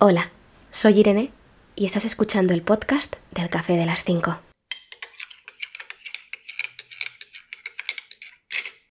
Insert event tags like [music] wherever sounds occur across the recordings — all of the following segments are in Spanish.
Hola, soy Irene y estás escuchando el podcast del Café de las 5.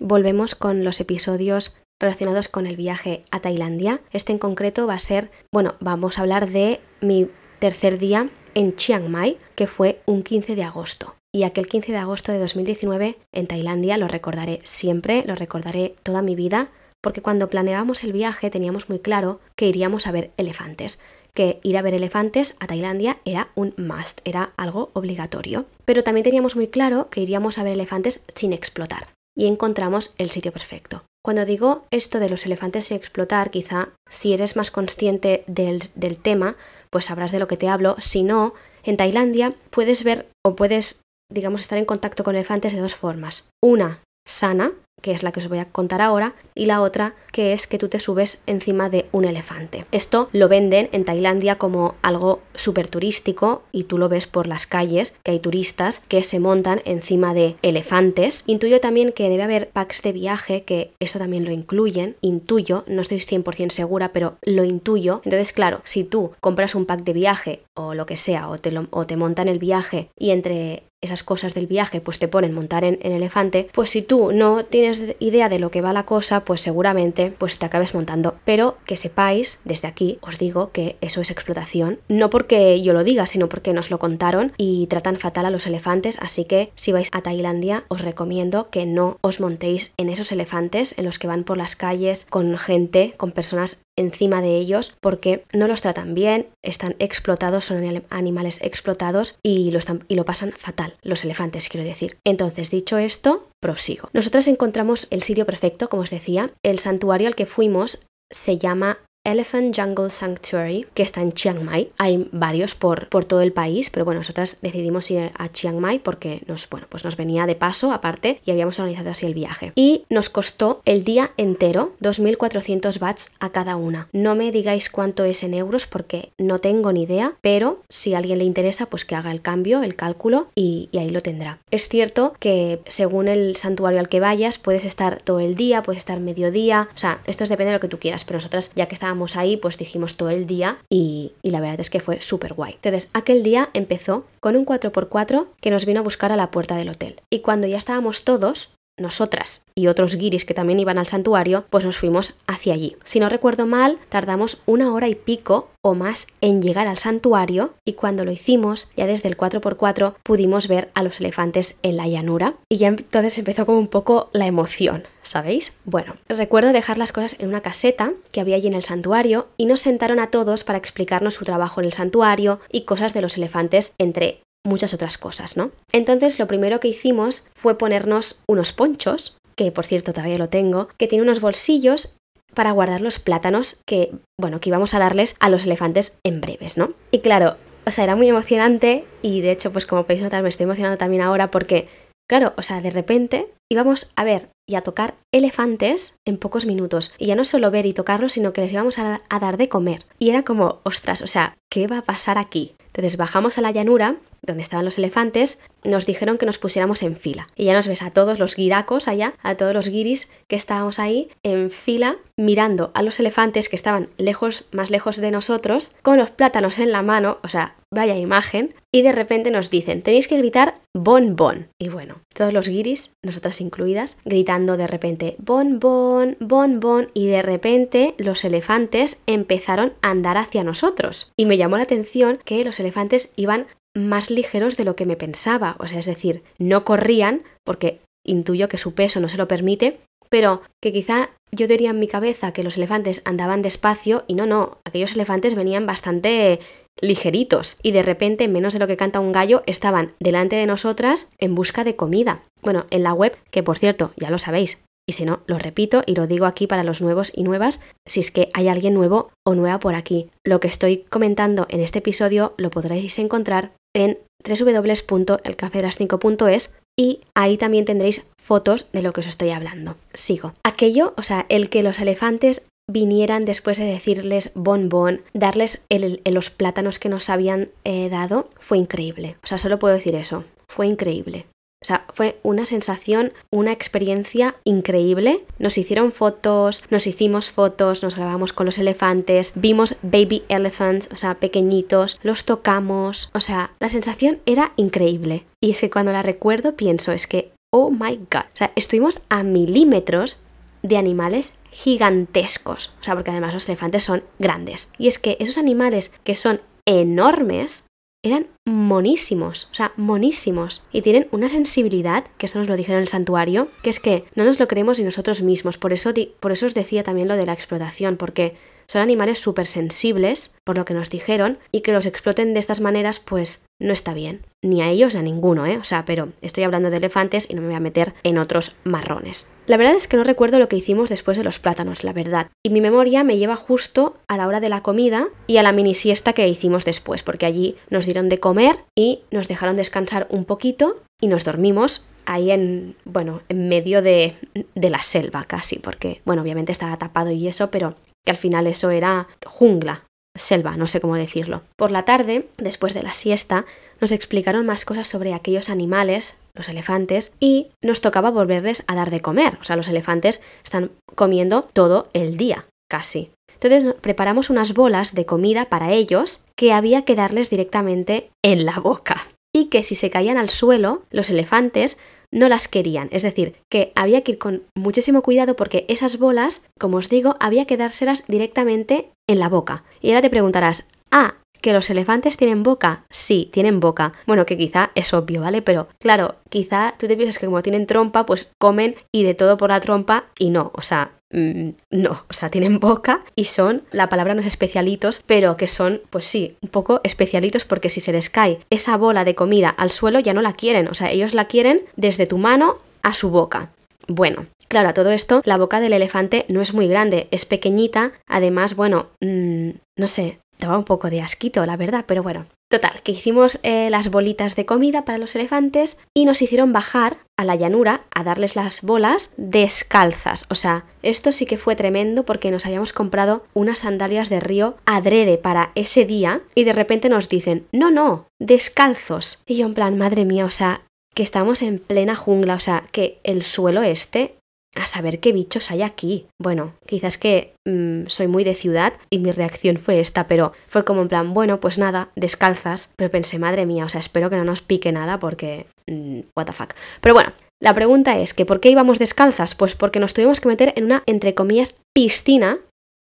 Volvemos con los episodios relacionados con el viaje a Tailandia. Este en concreto va a ser, bueno, vamos a hablar de mi tercer día en Chiang Mai, que fue un 15 de agosto. Y aquel 15 de agosto de 2019 en Tailandia lo recordaré siempre, lo recordaré toda mi vida, porque cuando planeábamos el viaje teníamos muy claro que iríamos a ver elefantes, que ir a ver elefantes a Tailandia era un must, era algo obligatorio. Pero también teníamos muy claro que iríamos a ver elefantes sin explotar. Y encontramos el sitio perfecto. Cuando digo esto de los elefantes sin explotar, quizá si eres más consciente del, del tema, pues sabrás de lo que te hablo. Si no, en Tailandia puedes ver o puedes, digamos, estar en contacto con elefantes de dos formas. Una, sana, que es la que os voy a contar ahora, y la otra que es que tú te subes encima de un elefante. Esto lo venden en Tailandia como algo súper turístico y tú lo ves por las calles, que hay turistas que se montan encima de elefantes. Intuyo también que debe haber packs de viaje que eso también lo incluyen, intuyo, no estoy 100% segura, pero lo intuyo. Entonces, claro, si tú compras un pack de viaje o lo que sea, o te, o te montan el viaje y entre esas cosas del viaje pues te ponen montar en, elefante, pues si tú no tienes idea de lo que va la cosa, pues seguramente pues te acabes montando. Pero que sepáis, desde aquí os digo que eso es explotación, no porque yo lo diga, sino porque nos lo contaron y tratan fatal a los elefantes, así que si vais a Tailandia os recomiendo que no os montéis en esos elefantes en los que van por las calles con gente, con personas encima de ellos porque no los tratan bien, están explotados, son animales explotados y lo pasan fatal, los elefantes quiero decir. Entonces, dicho esto, prosigo. Nosotras encontramos el sitio perfecto, como os decía, el santuario al que fuimos se llama Elephant Jungle Sanctuary, que está en Chiang Mai. Hay varios por, por todo el país, pero bueno, nosotras decidimos ir a Chiang Mai porque nos, bueno, pues nos venía de paso aparte y habíamos organizado así el viaje. Y nos costó el día entero 2.400 bahts a cada una. No me digáis cuánto es en euros porque no tengo ni idea, pero si a alguien le interesa, pues que haga el cambio, el cálculo y, y ahí lo tendrá. Es cierto que según el santuario al que vayas, puedes estar todo el día, puedes estar mediodía, o sea, esto depende de lo que tú quieras, pero nosotras ya que estábamos ahí, pues dijimos todo el día y, y la verdad es que fue súper guay. Entonces, aquel día empezó con un 4x4 que nos vino a buscar a la puerta del hotel. Y cuando ya estábamos todos, nosotras y otros guiris que también iban al santuario, pues nos fuimos hacia allí. Si no recuerdo mal, tardamos una hora y pico o más en llegar al santuario y cuando lo hicimos, ya desde el 4x4 pudimos ver a los elefantes en la llanura y ya entonces empezó como un poco la emoción, ¿sabéis? Bueno, recuerdo dejar las cosas en una caseta que había allí en el santuario y nos sentaron a todos para explicarnos su trabajo en el santuario y cosas de los elefantes entre muchas otras cosas, ¿no? Entonces lo primero que hicimos fue ponernos unos ponchos, que por cierto todavía lo tengo, que tiene unos bolsillos para guardar los plátanos que, bueno, que íbamos a darles a los elefantes en breves, ¿no? Y claro, o sea, era muy emocionante y de hecho, pues como podéis notar, me estoy emocionando también ahora porque, claro, o sea, de repente íbamos a ver y a tocar elefantes en pocos minutos. Y ya no solo ver y tocarlos, sino que les íbamos a, a dar de comer. Y era como, ostras, o sea, ¿qué va a pasar aquí? Entonces bajamos a la llanura, donde estaban los elefantes, nos dijeron que nos pusiéramos en fila. Y ya nos ves a todos los guiracos allá, a todos los guiris que estábamos ahí en fila, mirando a los elefantes que estaban lejos, más lejos de nosotros, con los plátanos en la mano, o sea, vaya imagen, y de repente nos dicen, tenéis que gritar bon bon. Y bueno, todos los guiris, nosotras incluidas, gritando de repente bon bon, bon bon, y de repente los elefantes empezaron a andar hacia nosotros. Y me llamó la atención que los elefantes iban más ligeros de lo que me pensaba, o sea, es decir, no corrían porque intuyo que su peso no se lo permite, pero que quizá yo diría en mi cabeza que los elefantes andaban despacio y no, no, aquellos elefantes venían bastante ligeritos y de repente, en menos de lo que canta un gallo, estaban delante de nosotras en busca de comida. Bueno, en la web, que por cierto, ya lo sabéis, y si no, lo repito y lo digo aquí para los nuevos y nuevas, si es que hay alguien nuevo o nueva por aquí. Lo que estoy comentando en este episodio lo podréis encontrar en www.elcafedelas5.es y ahí también tendréis fotos de lo que os estoy hablando. Sigo. Aquello, o sea, el que los elefantes vinieran después de decirles bon bon, darles los plátanos que nos habían eh, dado, fue increíble. O sea, solo puedo decir eso. Fue increíble. O sea, fue una sensación, una experiencia increíble. Nos hicieron fotos, nos hicimos fotos, nos grabamos con los elefantes, vimos baby elephants, o sea, pequeñitos, los tocamos. O sea, la sensación era increíble. Y es que cuando la recuerdo pienso, es que, oh my god. O sea, estuvimos a milímetros de animales gigantescos. O sea, porque además los elefantes son grandes. Y es que esos animales que son enormes eran monísimos, o sea, monísimos. Y tienen una sensibilidad, que esto nos lo dijeron en el santuario, que es que no nos lo creemos ni nosotros mismos. Por eso, por eso os decía también lo de la explotación, porque son animales súper sensibles, por lo que nos dijeron, y que los exploten de estas maneras, pues no está bien. Ni a ellos ni a ninguno, ¿eh? O sea, pero estoy hablando de elefantes y no me voy a meter en otros marrones. La verdad es que no recuerdo lo que hicimos después de los plátanos, la verdad. Y mi memoria me lleva justo a la hora de la comida y a la mini siesta que hicimos después, porque allí nos dieron de comer y nos dejaron descansar un poquito y nos dormimos ahí en, bueno, en medio de, de la selva casi, porque, bueno, obviamente estaba tapado y eso, pero que al final eso era jungla, selva, no sé cómo decirlo. Por la tarde, después de la siesta, nos explicaron más cosas sobre aquellos animales, los elefantes, y nos tocaba volverles a dar de comer. O sea, los elefantes están comiendo todo el día, casi. Entonces preparamos unas bolas de comida para ellos que había que darles directamente en la boca. Y que si se caían al suelo, los elefantes no las querían. Es decir, que había que ir con muchísimo cuidado porque esas bolas, como os digo, había que dárselas directamente en la boca. Y ahora te preguntarás, ah, ¿Que los elefantes tienen boca? Sí, tienen boca. Bueno, que quizá es obvio, ¿vale? Pero claro, quizá tú te piensas que como tienen trompa, pues comen y de todo por la trompa y no, o sea, no, o sea, tienen boca y son, la palabra no es especialitos, pero que son, pues sí, un poco especialitos porque si se les cae esa bola de comida al suelo ya no la quieren, o sea, ellos la quieren desde tu mano a su boca. Bueno, Claro, a todo esto, la boca del elefante no es muy grande, es pequeñita, además, bueno, mm, no sé, daba un poco de asquito, la verdad, pero bueno. Total, que hicimos eh, las bolitas de comida para los elefantes y nos hicieron bajar a la llanura a darles las bolas descalzas. O sea, esto sí que fue tremendo porque nos habíamos comprado unas sandalias de río adrede para ese día y de repente nos dicen, no, no, descalzos. Y yo en plan, madre mía, o sea, que estamos en plena jungla, o sea, que el suelo este a saber qué bichos hay aquí. Bueno, quizás que mm, soy muy de ciudad y mi reacción fue esta, pero fue como en plan, bueno, pues nada, descalzas, pero pensé, madre mía, o sea, espero que no nos pique nada porque... Mm, what the fuck. Pero bueno, la pregunta es que ¿por qué íbamos descalzas? Pues porque nos tuvimos que meter en una, entre comillas, piscina,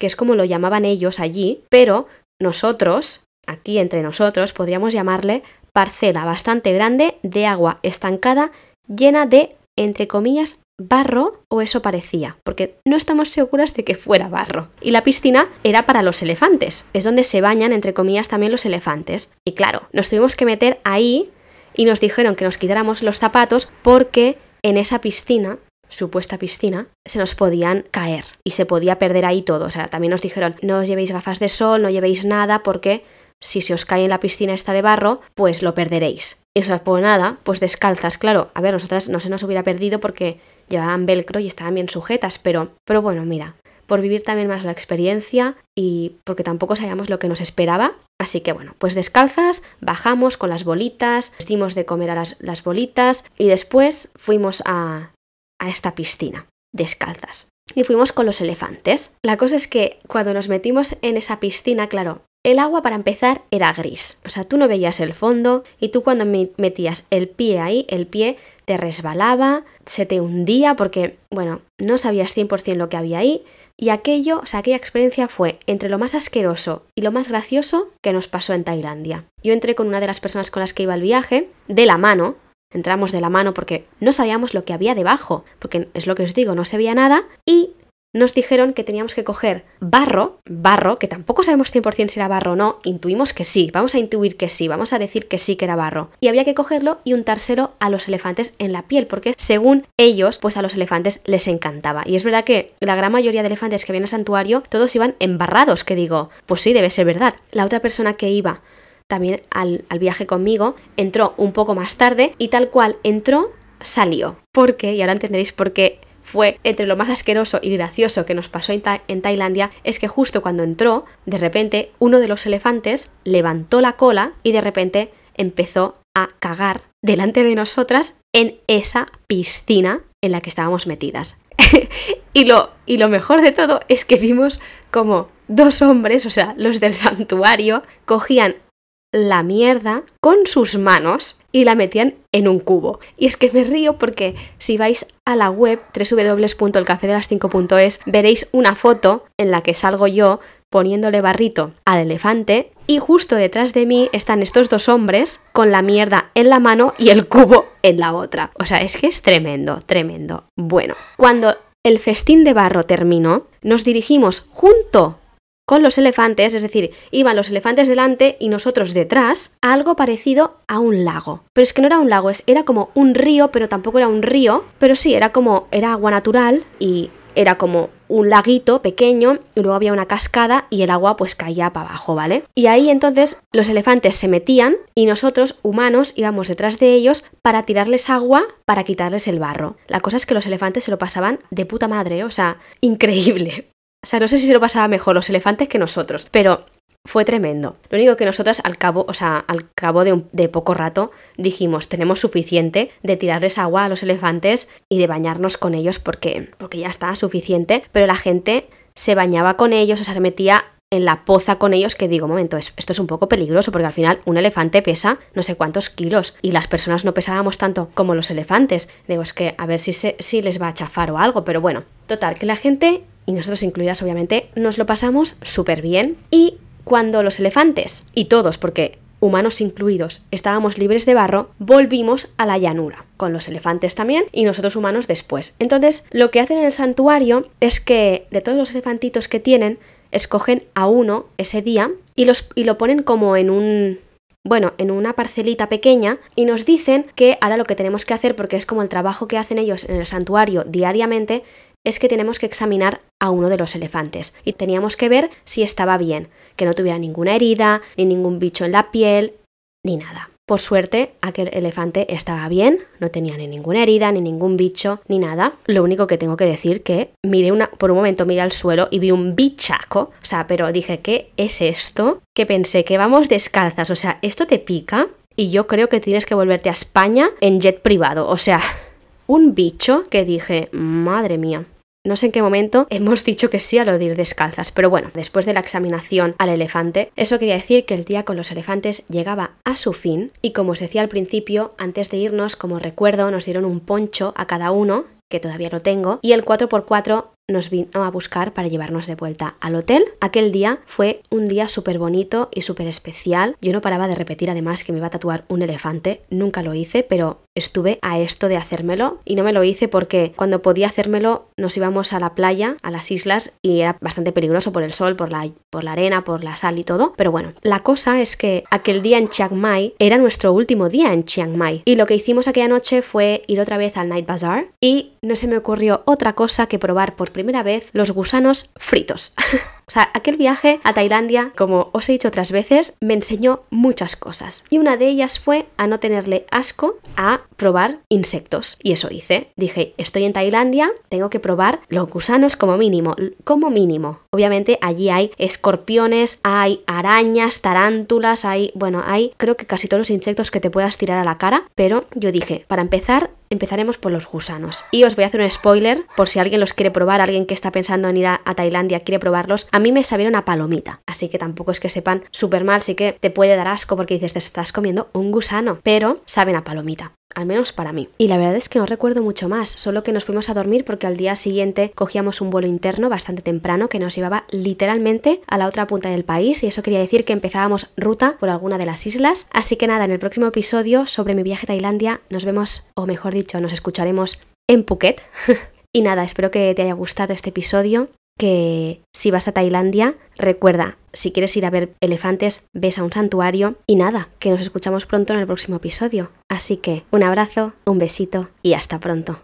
que es como lo llamaban ellos allí, pero nosotros, aquí entre nosotros, podríamos llamarle parcela bastante grande de agua estancada llena de, entre comillas, barro o eso parecía, porque no estamos seguras de que fuera barro. Y la piscina era para los elefantes, es donde se bañan, entre comillas, también los elefantes. Y claro, nos tuvimos que meter ahí y nos dijeron que nos quitáramos los zapatos porque en esa piscina supuesta piscina, se nos podían caer y se podía perder ahí todo. O sea, también nos dijeron, no os llevéis gafas de sol, no llevéis nada porque si se os cae en la piscina esta de barro, pues lo perderéis. Y os pues nada, pues descalzas, claro. A ver, nosotras no se nos hubiera perdido porque llevaban velcro y estaban bien sujetas, pero, pero bueno, mira, por vivir también más la experiencia y porque tampoco sabíamos lo que nos esperaba. Así que bueno, pues descalzas, bajamos con las bolitas, dimos de comer a las, las bolitas y después fuimos a, a esta piscina, descalzas. Y fuimos con los elefantes. La cosa es que cuando nos metimos en esa piscina, claro, el agua para empezar era gris, o sea, tú no veías el fondo y tú cuando metías el pie ahí, el pie te resbalaba, se te hundía porque, bueno, no sabías 100% lo que había ahí y aquello, o sea, aquella experiencia fue entre lo más asqueroso y lo más gracioso que nos pasó en Tailandia. Yo entré con una de las personas con las que iba al viaje, de la mano, entramos de la mano porque no sabíamos lo que había debajo, porque es lo que os digo, no se veía nada y nos dijeron que teníamos que coger barro, barro, que tampoco sabemos 100% si era barro o no, intuimos que sí, vamos a intuir que sí, vamos a decir que sí que era barro. Y había que cogerlo y untárselo a los elefantes en la piel, porque según ellos, pues a los elefantes les encantaba. Y es verdad que la gran mayoría de elefantes que vienen al santuario, todos iban embarrados, que digo, pues sí, debe ser verdad. La otra persona que iba también al, al viaje conmigo entró un poco más tarde y tal cual entró, salió. ¿Por qué? Y ahora entenderéis por qué fue entre lo más asqueroso y gracioso que nos pasó en, Tailandia es que justo cuando entró, de repente uno de los elefantes levantó la cola y de repente empezó a cagar delante de nosotras en esa piscina en la que estábamos metidas. [laughs] y, lo, y lo mejor de todo es que vimos como dos hombres, o sea, los del santuario, cogían la mierda con sus manos y la metían en un cubo. Y es que me río porque si vais a la web www.elcafedelas5.es veréis una foto en la que salgo yo poniéndole barrito al elefante y justo detrás de mí están estos dos hombres con la mierda en la mano y el cubo en la otra. O sea, es que es tremendo, tremendo. Bueno, cuando el festín de barro terminó, nos dirigimos junto con los elefantes, es decir, iban los elefantes delante y nosotros detrás, algo parecido a un lago. Pero es que no era un lago, era como un río, pero tampoco era un río, pero sí, era como, era agua natural y era como un laguito pequeño y luego había una cascada y el agua pues caía para abajo, ¿vale? Y ahí entonces los elefantes se metían y nosotros, humanos, íbamos detrás de ellos para tirarles agua para quitarles el barro. La cosa es que los elefantes se lo pasaban de puta madre, o sea, increíble. O sea, no sé si se lo pasaba mejor los elefantes que nosotros, pero fue tremendo. Lo único que nosotras al cabo, o sea, al cabo de, poco rato dijimos, tenemos suficiente de tirarles agua a los elefantes y de bañarnos con ellos porque, porque ya está suficiente, pero la gente se bañaba con ellos, o sea, se metía en la poza con ellos que digo, momento, esto es un poco peligroso porque al final un elefante pesa no sé cuántos kilos y las personas no pesábamos tanto como los elefantes. Digo, es que a ver si, se, si les va a chafar o algo, pero bueno, total, que la gente, y nosotros incluidas obviamente, nos lo pasamos súper bien y cuando los elefantes, y todos, porque humanos incluidos, estábamos libres de barro, volvimos a la llanura, con los elefantes también y nosotros humanos después. Entonces, lo que hacen en el santuario es que de todos los elefantitos que tienen, escogen a uno ese día y, los, y lo ponen como en un bueno, en una parcelita pequeña y nos dicen que ahora lo que tenemos que hacer, porque es como el trabajo que hacen ellos en el santuario diariamente, es que tenemos que examinar a uno de los elefantes y teníamos que ver si estaba bien, que no tuviera ninguna herida, ni ningún bicho en la piel, ni nada. Por suerte, aquel elefante estaba bien, no tenía ni ninguna herida, ni ningún bicho, ni nada. Lo único que tengo que decir que miré una, por un momento miré al suelo y vi un bichaco, o sea, pero dije, ¿qué es esto? Que pensé que vamos descalzas, o sea, esto te pica y yo creo que tienes que volverte a España en jet privado, o sea, un bicho que dije, madre mía. No sé en qué momento hemos [laughs] dicho que sí a lo de ir descalzas, pero bueno, después de la examinación al elefante, eso quería decir que el día con los elefantes llegaba a su fin y como os decía al principio, antes de irnos, como recuerdo, nos dieron un poncho a cada uno que todavía lo tengo, y el 4x4 nos vino a buscar para llevarnos de vuelta al hotel. Aquel día fue un día súper bonito y súper especial. Yo no paraba de repetir además que me iba a tatuar un elefante. Nunca lo hice, pero estuve a esto de hacérmelo y no me lo hice porque cuando podía hacérmelo nos íbamos a la playa, a las islas y era bastante peligroso por el sol, por la, por la arena, por la sal y todo. Pero bueno, la cosa es que aquel día en Chiang Mai era nuestro último día en Chiang Mai y lo que hicimos aquella noche fue ir otra vez al Night Bazaar y no se me ocurrió otra cosa que probar por primera vez los gusanos fritos. [laughs] Sea, aquel viaje a Tailandia, como os he dicho otras veces, me enseñó muchas cosas. Y una de ellas fue a no tenerle asco a probar insectos. Y eso hice. Dije, estoy en Tailandia, tengo que probar los gusanos como mínimo. Como mínimo. Obviamente allí hay escorpiones, hay arañas, tarántulas, hay, bueno, hay creo que casi todos los insectos que te puedas tirar a la cara. Pero yo dije, para empezar, empezaremos por los gusanos. Y os voy a hacer un spoiler por si alguien los quiere probar, alguien que está pensando en ir a, Tailandia quiere probarlos. A mí me sabieron a palomita, así que tampoco es que sepan súper mal, sí que te puede dar asco porque dices, te estás comiendo un gusano, pero saben a palomita al menos para mí. Y la verdad es que no recuerdo mucho más, solo que nos fuimos a dormir porque al día siguiente cogíamos un vuelo interno bastante temprano que nos llevaba literalmente a la otra punta del país y eso quería decir que empezábamos ruta por alguna de las islas. Así que nada, en el próximo episodio sobre mi viaje a Tailandia nos vemos, o mejor dicho, nos escucharemos en Phuket. [laughs] y nada, espero que te haya gustado este episodio que si vas a Tailandia, recuerda, si quieres ir a ver elefantes, ves a un santuario y nada, que nos escuchamos pronto en el próximo episodio. Así que un abrazo, un besito y hasta pronto.